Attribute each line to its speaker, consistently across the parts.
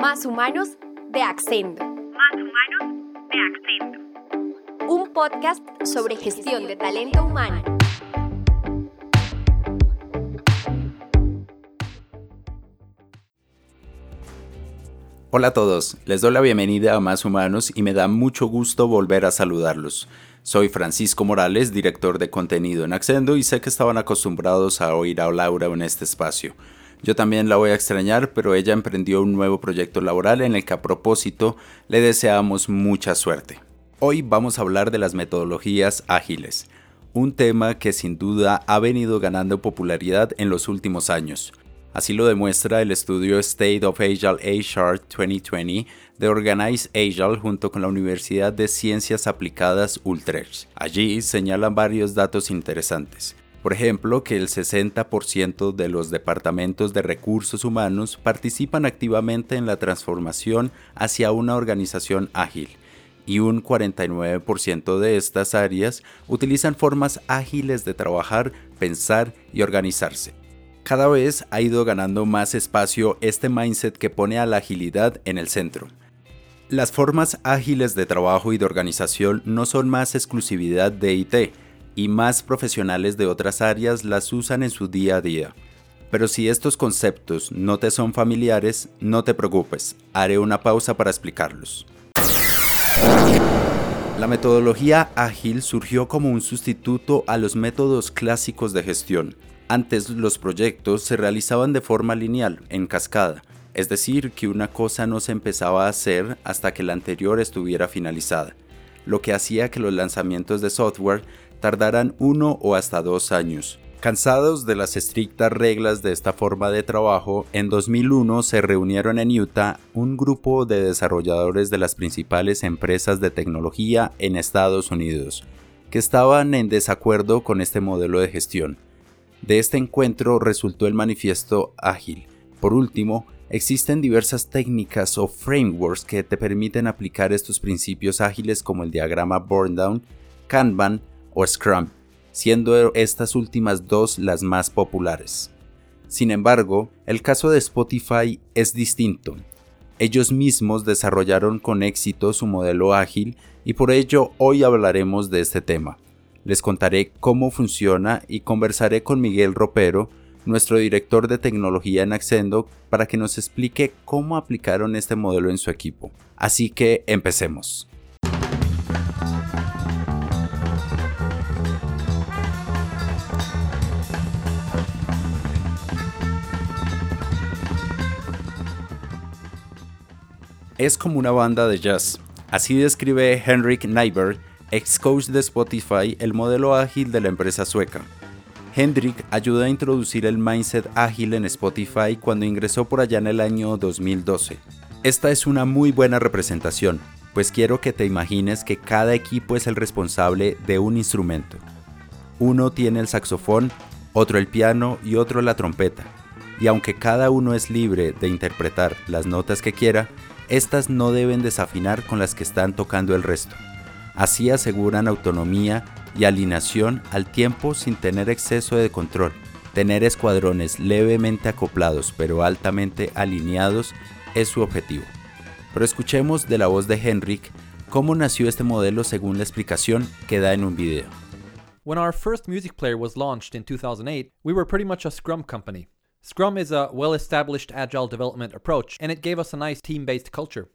Speaker 1: Más Humanos de Accendo.
Speaker 2: Más Humanos de Accendo.
Speaker 1: Un podcast sobre gestión de talento humano.
Speaker 3: Hola a todos, les doy la bienvenida a Más Humanos y me da mucho gusto volver a saludarlos. Soy Francisco Morales, director de contenido en Accendo y sé que estaban acostumbrados a oír a Laura en este espacio. Yo también la voy a extrañar, pero ella emprendió un nuevo proyecto laboral en el que a propósito le deseamos mucha suerte. Hoy vamos a hablar de las metodologías ágiles, un tema que sin duda ha venido ganando popularidad en los últimos años. Así lo demuestra el estudio State of Agile HR 2020 de Organize Agile junto con la Universidad de Ciencias Aplicadas Utrecht. Allí señalan varios datos interesantes. Por ejemplo, que el 60% de los departamentos de recursos humanos participan activamente en la transformación hacia una organización ágil y un 49% de estas áreas utilizan formas ágiles de trabajar, pensar y organizarse. Cada vez ha ido ganando más espacio este mindset que pone a la agilidad en el centro. Las formas ágiles de trabajo y de organización no son más exclusividad de IT, y más profesionales de otras áreas las usan en su día a día. Pero si estos conceptos no te son familiares, no te preocupes, haré una pausa para explicarlos. La metodología ágil surgió como un sustituto a los métodos clásicos de gestión. Antes los proyectos se realizaban de forma lineal, en cascada, es decir, que una cosa no se empezaba a hacer hasta que la anterior estuviera finalizada, lo que hacía que los lanzamientos de software tardarán uno o hasta dos años. Cansados de las estrictas reglas de esta forma de trabajo, en 2001 se reunieron en Utah un grupo de desarrolladores de las principales empresas de tecnología en Estados Unidos, que estaban en desacuerdo con este modelo de gestión. De este encuentro resultó el manifiesto ágil. Por último, existen diversas técnicas o frameworks que te permiten aplicar estos principios ágiles como el diagrama Burndown, Kanban, o Scrum, siendo estas últimas dos las más populares. Sin embargo, el caso de Spotify es distinto. Ellos mismos desarrollaron con éxito su modelo ágil y por ello hoy hablaremos de este tema. Les contaré cómo funciona y conversaré con Miguel Ropero, nuestro director de tecnología en Accendo, para que nos explique cómo aplicaron este modelo en su equipo. Así que empecemos. Es como una banda de jazz. Así describe Henrik Nyberg, ex coach de Spotify, el modelo ágil de la empresa sueca. Hendrik ayudó a introducir el mindset ágil en Spotify cuando ingresó por allá en el año 2012. Esta es una muy buena representación, pues quiero que te imagines que cada equipo es el responsable de un instrumento. Uno tiene el saxofón, otro el piano y otro la trompeta. Y aunque cada uno es libre de interpretar las notas que quiera, estas no deben desafinar con las que están tocando el resto. Así aseguran autonomía y alineación al tiempo sin tener exceso de control. Tener escuadrones levemente acoplados pero altamente alineados es su objetivo. Pero escuchemos de la voz de Henrik cómo nació este modelo según la explicación que da en un video.
Speaker 4: When our first music player was launched in 2008, we were pretty much a Scrum company. Scrum is a well established agile development approach, and it gave us a nice team based culture.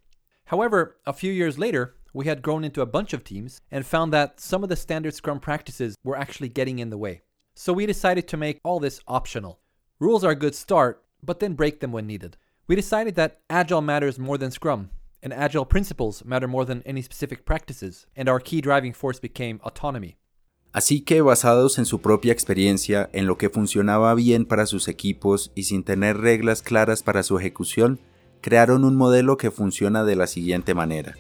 Speaker 4: However, a few years later, we had grown into a bunch of teams and found that some of the standard Scrum practices were actually getting in the way. So we decided to make all this optional. Rules are a good start, but then break them when needed. We decided that Agile matters more than Scrum, and Agile principles matter more than any specific practices, and our key driving force became autonomy.
Speaker 3: Así que basados en su propia experiencia, en lo que funcionaba bien para sus equipos y sin tener reglas claras para su ejecución, crearon un modelo que funciona de la siguiente manera.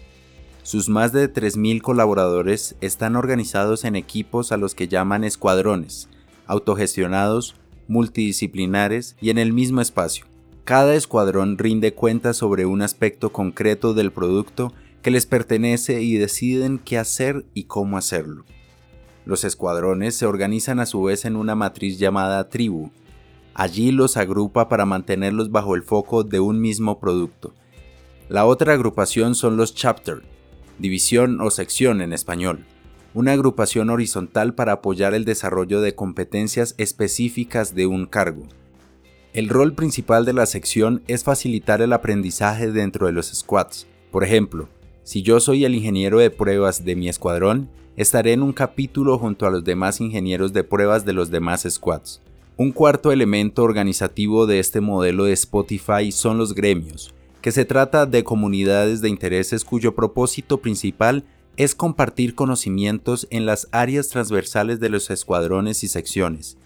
Speaker 3: Sus más de 3.000 colaboradores están organizados en equipos a los que llaman escuadrones, autogestionados, multidisciplinares y en el mismo espacio. Cada escuadrón rinde cuenta sobre un aspecto concreto del producto que les pertenece y deciden qué hacer y cómo hacerlo. Los escuadrones se organizan a su vez en una matriz llamada tribu. Allí los agrupa para mantenerlos bajo el foco de un mismo producto. La otra agrupación son los chapter, división o sección en español, una agrupación horizontal para apoyar el desarrollo de competencias específicas de un cargo. El rol principal de la sección es facilitar el aprendizaje dentro de los squads. Por ejemplo, si yo soy el ingeniero de pruebas de mi escuadrón, estaré en un capítulo junto a los demás ingenieros de pruebas de los demás squads. Un cuarto elemento organizativo de este modelo de Spotify son los gremios, que se trata de comunidades de intereses cuyo propósito principal es compartir conocimientos en las áreas transversales de los escuadrones y secciones.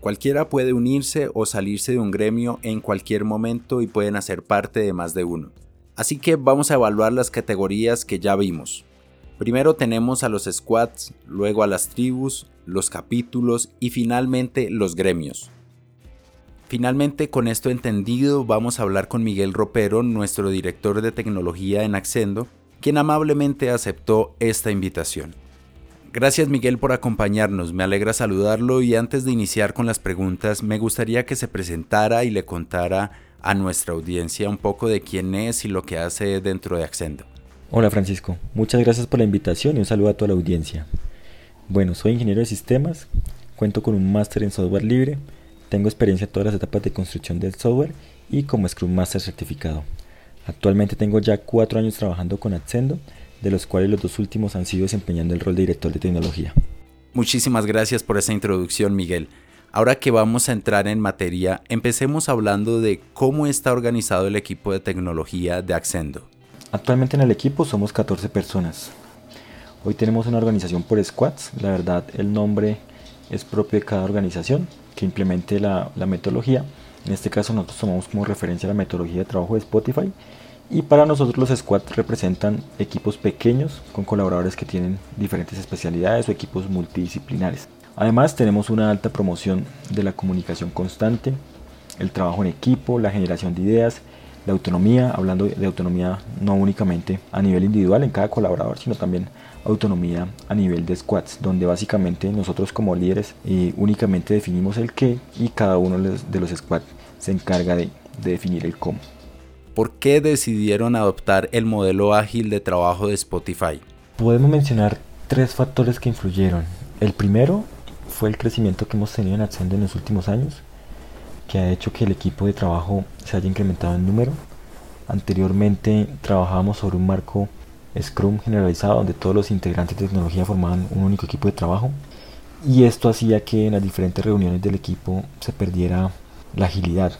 Speaker 3: Cualquiera puede unirse o salirse de un gremio en cualquier momento y pueden hacer parte de más de uno. Así que vamos a evaluar las categorías que ya vimos. Primero tenemos a los squads, luego a las tribus, los capítulos y finalmente los gremios. Finalmente, con esto entendido, vamos a hablar con Miguel Ropero, nuestro director de tecnología en Accendo, quien amablemente aceptó esta invitación. Gracias Miguel por acompañarnos, me alegra saludarlo y antes de iniciar con las preguntas me gustaría que se presentara y le contara a nuestra audiencia un poco de quién es y lo que hace dentro de Accendo.
Speaker 5: Hola Francisco, muchas gracias por la invitación y un saludo a toda la audiencia. Bueno, soy ingeniero de sistemas, cuento con un máster en software libre, tengo experiencia en todas las etapas de construcción del software y como Scrum Master certificado. Actualmente tengo ya cuatro años trabajando con Accendo, de los cuales los dos últimos han sido desempeñando el rol de director de tecnología.
Speaker 3: Muchísimas gracias por esa introducción, Miguel. Ahora que vamos a entrar en materia, empecemos hablando de cómo está organizado el equipo de tecnología de Accendo.
Speaker 5: Actualmente en el equipo somos 14 personas. Hoy tenemos una organización por squads. La verdad, el nombre es propio de cada organización que implemente la, metodología. En este caso nosotros tomamos como referencia la metodología de trabajo de Spotify y para nosotros los squads representan equipos pequeños con colaboradores que tienen diferentes especialidades o equipos multidisciplinares. Además tenemos una alta promoción de la comunicación constante, el trabajo en equipo, la generación de ideas, la autonomía, hablando de autonomía no únicamente a nivel individual en cada colaborador, sino también autonomía a nivel de squads, donde básicamente nosotros como líderes eh, únicamente definimos el qué y cada uno de los squads se encarga de definir el cómo.
Speaker 3: ¿por qué decidieron adoptar el modelo ágil de trabajo de Spotify?
Speaker 5: Podemos mencionar tres factores que influyeron. El primero fue el crecimiento que hemos tenido en Accendo en los últimos años, que ha hecho que el equipo de trabajo se haya incrementado en número. Anteriormente trabajábamos sobre un marco Scrum generalizado donde todos los integrantes de tecnología formaban un único equipo de trabajo y esto hacía que en las diferentes reuniones del equipo se perdiera la agilidad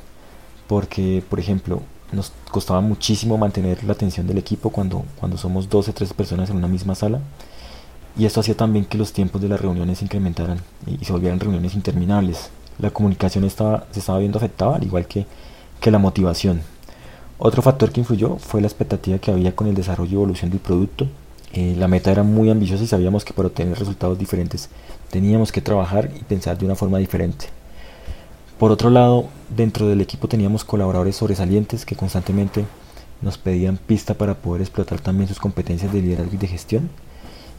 Speaker 5: porque por ejemplo nos costaba muchísimo mantener la atención del equipo cuando, cuando somos 12 o 13 personas en una misma sala. Y esto hacía también que los tiempos de las reuniones se incrementaran y se volvieran reuniones interminables. La comunicación estaba, se estaba viendo afectada, al igual que, que la motivación. Otro factor que influyó fue la expectativa que había con el desarrollo y evolución del producto. Eh, la meta era muy ambiciosa y sabíamos que para obtener resultados diferentes teníamos que trabajar y pensar de una forma diferente. Por otro lado, dentro del equipo teníamos colaboradores sobresalientes que constantemente nos pedían pista para poder explotar también sus competencias de liderazgo y de gestión.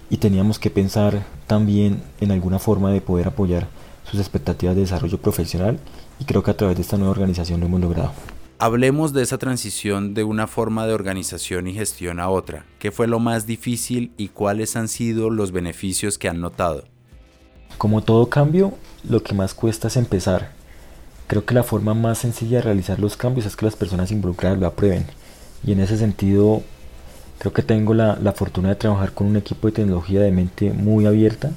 Speaker 5: Y teníamos que pensar también en alguna forma de poder apoyar sus expectativas de desarrollo profesional y creo que a través de esta nueva organización lo hemos logrado.
Speaker 3: Hablemos de esa transición de una forma de organización y gestión a otra. ¿Qué fue lo más difícil y cuáles han sido los beneficios que han notado?
Speaker 5: Como todo cambio, lo que más cuesta es empezar Creo que la forma más sencilla de realizar los cambios es que las personas involucradas lo aprueben. Y en ese sentido, creo que tengo la, la, fortuna de trabajar con un equipo de tecnología de mente muy abierta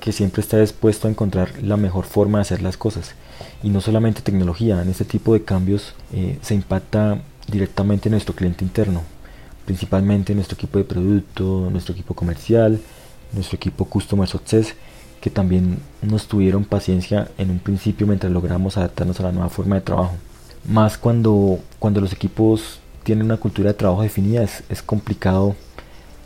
Speaker 5: que siempre está dispuesto a encontrar la mejor forma de hacer las cosas. Y no solamente tecnología, en este tipo de cambios eh, se impacta directamente en nuestro cliente interno, principalmente nuestro equipo de producto, nuestro equipo comercial, nuestro equipo Customer Success que también nos tuvieron paciencia en un principio mientras logramos adaptarnos a la nueva forma de trabajo. Más cuando, cuando los equipos tienen una cultura de trabajo definida, es, complicado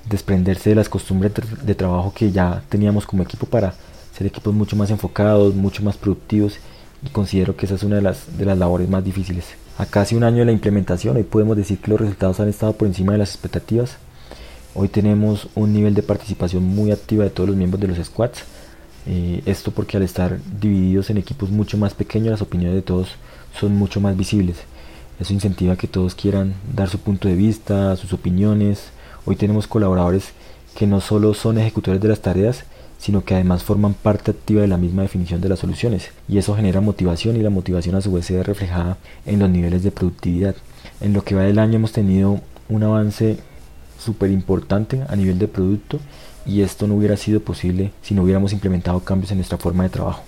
Speaker 5: desprenderse de las costumbres de, trabajo que ya teníamos como equipo para ser equipos mucho más enfocados, mucho más productivos y considero que esa es una de las, de las labores más difíciles. A casi un año de la implementación, hoy podemos decir que los resultados han estado por encima de las expectativas. Hoy tenemos un nivel de participación muy activa de todos los miembros de los squads eh, esto porque al estar divididos en equipos mucho más pequeños las opiniones de todos son mucho más visibles. Eso incentiva que todos quieran dar su punto de vista, sus opiniones. Hoy tenemos colaboradores que no solo son ejecutores de las tareas, sino que además forman parte activa de la misma definición de las soluciones. Y eso genera motivación y la motivación a su vez se ve reflejada en los niveles de productividad. En lo que va del año hemos tenido un avance súper importante a nivel de producto y esto no hubiera sido posible si no hubiéramos implementado cambios en nuestra forma de trabajo.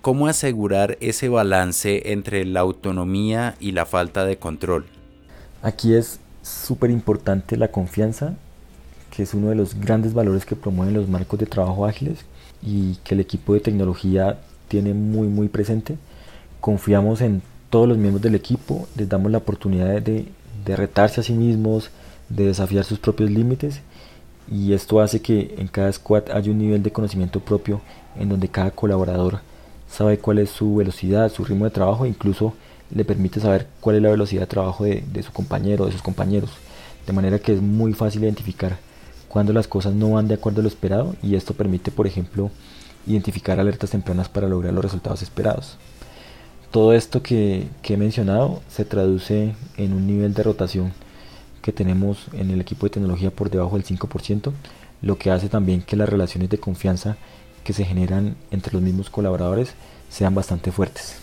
Speaker 3: ¿Cómo asegurar ese balance entre la autonomía y la falta de control?
Speaker 5: Aquí es súper importante la confianza, que es uno de los grandes valores que promueven los marcos de trabajo ágiles y que el equipo de tecnología tiene muy muy presente. Confiamos en todos los miembros del equipo, les damos la oportunidad de, de retarse a sí mismos, de desafiar sus propios límites y esto hace que en cada squad haya un nivel de conocimiento propio en donde cada colaborador sabe cuál es su velocidad, su ritmo de trabajo, incluso le permite saber cuál es la velocidad de trabajo de, su compañero, de sus compañeros. De manera que es muy fácil identificar cuando las cosas no van de acuerdo a lo esperado y esto permite, por ejemplo, identificar alertas tempranas para lograr los resultados esperados. Todo esto que, que he mencionado se traduce en un nivel de rotación que tenemos en el equipo de tecnología por debajo del 5%, lo que hace también que las relaciones de confianza que se generan entre los mismos colaboradores sean bastante fuertes.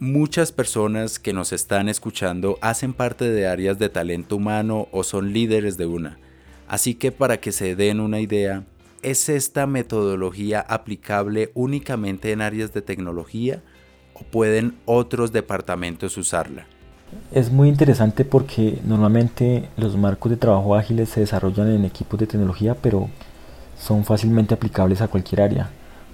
Speaker 3: Muchas personas que nos están escuchando hacen parte de áreas de talento humano o son líderes de una. Así que para que se den una idea, ¿es esta metodología aplicable únicamente en áreas de tecnología o pueden otros departamentos usarla?
Speaker 5: Es muy interesante porque normalmente los marcos de trabajo ágiles se desarrollan en equipos de tecnología, pero son fácilmente aplicables a cualquier área.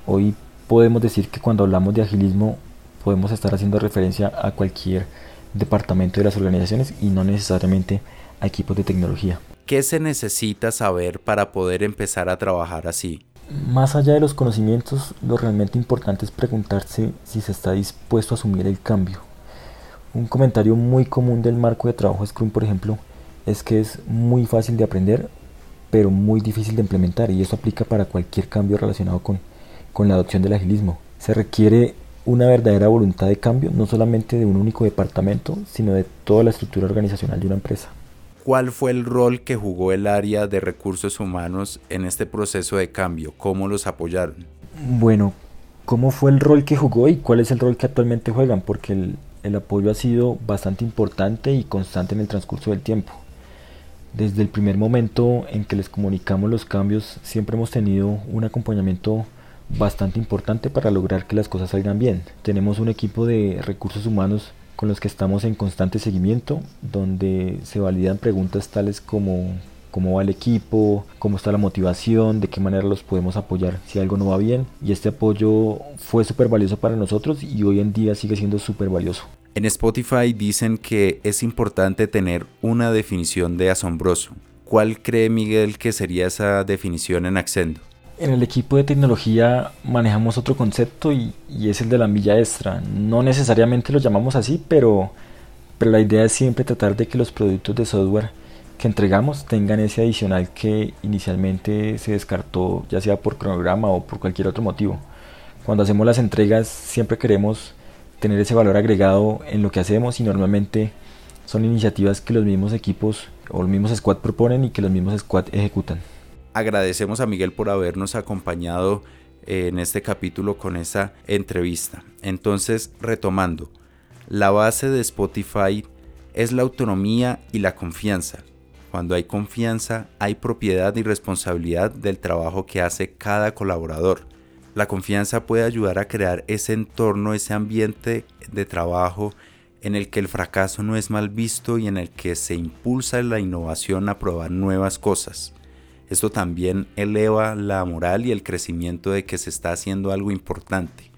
Speaker 5: Hoy podemos decir que cuando hablamos de agilismo podemos estar haciendo referencia a cualquier departamento de las organizaciones y no necesariamente a equipos de tecnología.
Speaker 3: ¿Qué se necesita saber para poder empezar a trabajar así?
Speaker 5: Más allá de los conocimientos, lo realmente importante es preguntarse si se está dispuesto a asumir el cambio un comentario muy común del marco de trabajo Scrum, por ejemplo, es que es muy fácil de aprender, pero muy difícil de implementar, y eso aplica para cualquier cambio relacionado con, con la adopción del agilismo. Se requiere una verdadera voluntad de cambio, no solamente de un único departamento, sino de toda la estructura organizacional de una empresa.
Speaker 3: ¿Cuál fue el rol que jugó el área de recursos humanos en este proceso de cambio? ¿Cómo los apoyaron?
Speaker 5: Bueno, ¿cómo fue el rol que jugó y cuál es el rol que actualmente juegan? Porque el, el apoyo ha sido bastante importante y constante en el transcurso del tiempo. Desde el primer momento en que les comunicamos los cambios, siempre hemos tenido un acompañamiento bastante importante para lograr que las cosas salgan bien. Tenemos un equipo de recursos humanos con los que estamos en constante seguimiento, donde se validan preguntas tales como cómo va el equipo, cómo está la motivación, de qué manera los podemos apoyar si algo no va bien. Y este apoyo fue súper valioso para nosotros y hoy en día sigue siendo súper valioso.
Speaker 3: En Spotify dicen que es importante tener una definición de asombroso. ¿Cuál cree Miguel que sería esa definición en Accendo?
Speaker 5: En el equipo de tecnología manejamos otro concepto y, es el de la milla extra. No necesariamente lo llamamos así, pero, pero la idea es siempre tratar de que los productos de software que entregamos tengan ese adicional que inicialmente se descartó, ya sea por cronograma o por cualquier otro motivo. Cuando hacemos las entregas siempre queremos tener ese valor agregado en lo que hacemos y normalmente son iniciativas que los mismos equipos o los mismos squad proponen y que los mismos squad ejecutan.
Speaker 3: Agradecemos a Miguel por habernos acompañado en este capítulo con esa entrevista. Entonces, retomando, la base de Spotify es la autonomía y la confianza. Cuando hay confianza, hay propiedad y responsabilidad del trabajo que hace cada colaborador. La confianza puede ayudar a crear ese entorno, ese ambiente de trabajo en el que el fracaso no es mal visto y en el que se impulsa la innovación a probar nuevas cosas. Esto también eleva la moral y el crecimiento de que se está haciendo algo importante.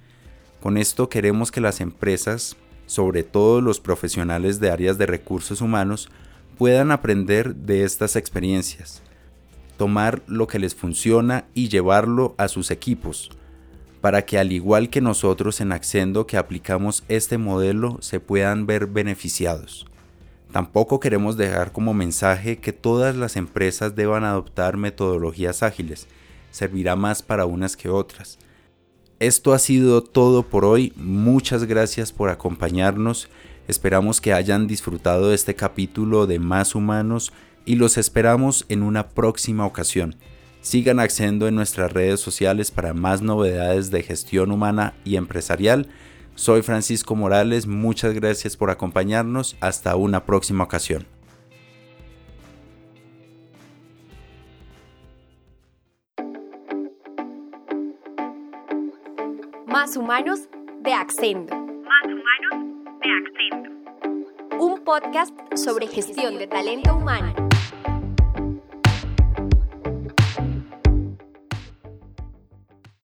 Speaker 3: Con esto queremos que las empresas, sobre todo los profesionales de áreas de recursos humanos, puedan aprender de estas experiencias, tomar lo que les funciona y llevarlo a sus equipos, para que al igual que nosotros en Accendo que aplicamos este modelo se puedan ver beneficiados. Tampoco queremos dejar como mensaje que todas las empresas deban adoptar metodologías ágiles, servirá más para unas que otras. Esto ha sido todo por hoy, muchas gracias por acompañarnos Esperamos que hayan disfrutado este capítulo de Más Humanos y los esperamos en una próxima ocasión. Sigan accediendo en nuestras redes sociales para más novedades de gestión humana y empresarial. Soy Francisco Morales, muchas gracias por acompañarnos. Hasta una próxima ocasión.
Speaker 1: Más humanos de Accendo.
Speaker 2: Más humanos de Accento.
Speaker 1: Un podcast sobre gestión de talento humano.